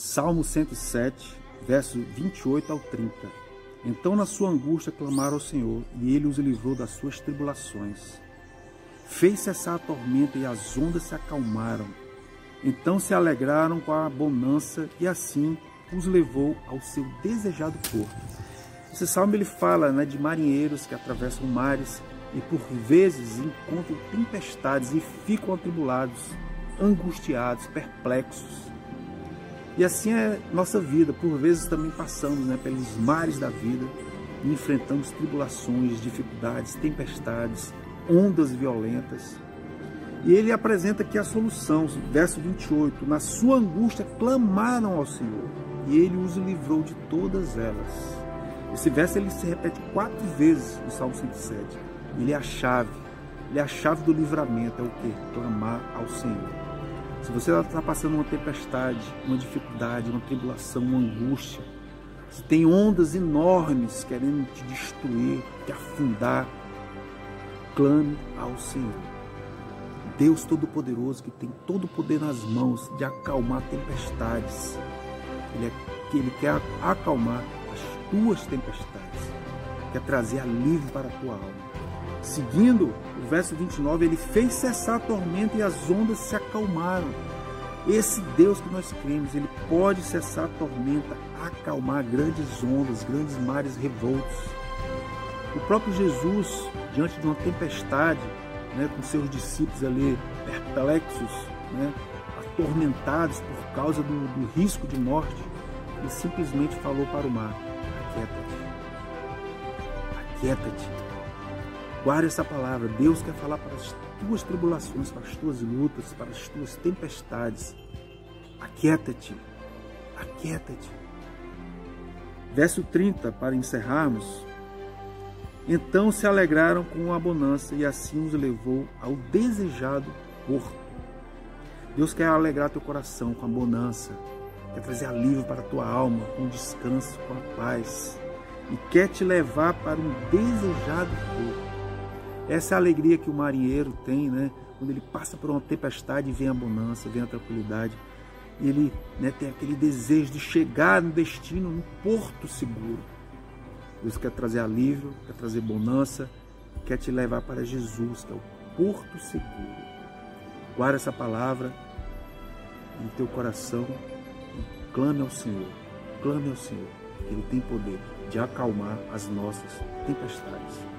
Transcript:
Salmo 107, verso 28 ao 30. Então, na sua angústia, clamaram ao Senhor, e ele os livrou das suas tribulações. Fez cessar a tormenta e as ondas se acalmaram. Então se alegraram com a bonança e assim os levou ao seu desejado porto. Esse salmo ele fala né, de marinheiros que atravessam mares e por vezes encontram tempestades e ficam atribulados, angustiados, perplexos. E assim é nossa vida. Por vezes também passamos né, pelos mares da vida e enfrentamos tribulações, dificuldades, tempestades, ondas violentas. E ele apresenta aqui a solução, verso 28. Na sua angústia clamaram ao Senhor, e ele os livrou de todas elas. Esse verso ele se repete quatro vezes no Salmo 107. Ele é a chave. Ele é a chave do livramento. É o que? Clamar ao Senhor. Se você está passando uma tempestade, uma dificuldade, uma tribulação, uma angústia, se tem ondas enormes querendo te destruir, te afundar, clame ao Senhor. Deus Todo-Poderoso, que tem todo o poder nas mãos de acalmar tempestades. Ele, é, ele quer acalmar as tuas tempestades, quer trazer alívio para a tua alma. Seguindo o verso 29, ele fez cessar a tormenta e as ondas se acalmaram. Esse Deus que nós cremos, ele pode cessar a tormenta, acalmar grandes ondas, grandes mares revoltos. O próprio Jesus, diante de uma tempestade, né, com seus discípulos ali perplexos, né, atormentados por causa do, do risco de morte, ele simplesmente falou para o mar: Aquieta-te, aquieta-te Guarde essa palavra. Deus quer falar para as tuas tribulações, para as tuas lutas, para as tuas tempestades. Aquieta-te. Aquieta-te. Verso 30, para encerrarmos. Então se alegraram com a bonança e assim os levou ao desejado porto. Deus quer alegrar teu coração com a bonança, quer trazer alívio para a tua alma, com descanso, com a paz, e quer te levar para um desejado porto. Essa é a alegria que o marinheiro tem, né? Quando ele passa por uma tempestade, vem a bonança, vem a tranquilidade. E ele né, tem aquele desejo de chegar no destino, no porto seguro. Deus quer trazer alívio, quer trazer bonança, quer te levar para Jesus, que é o porto seguro. Guarda essa palavra no teu coração e clame ao Senhor. Clame ao Senhor. Ele tem poder de acalmar as nossas tempestades.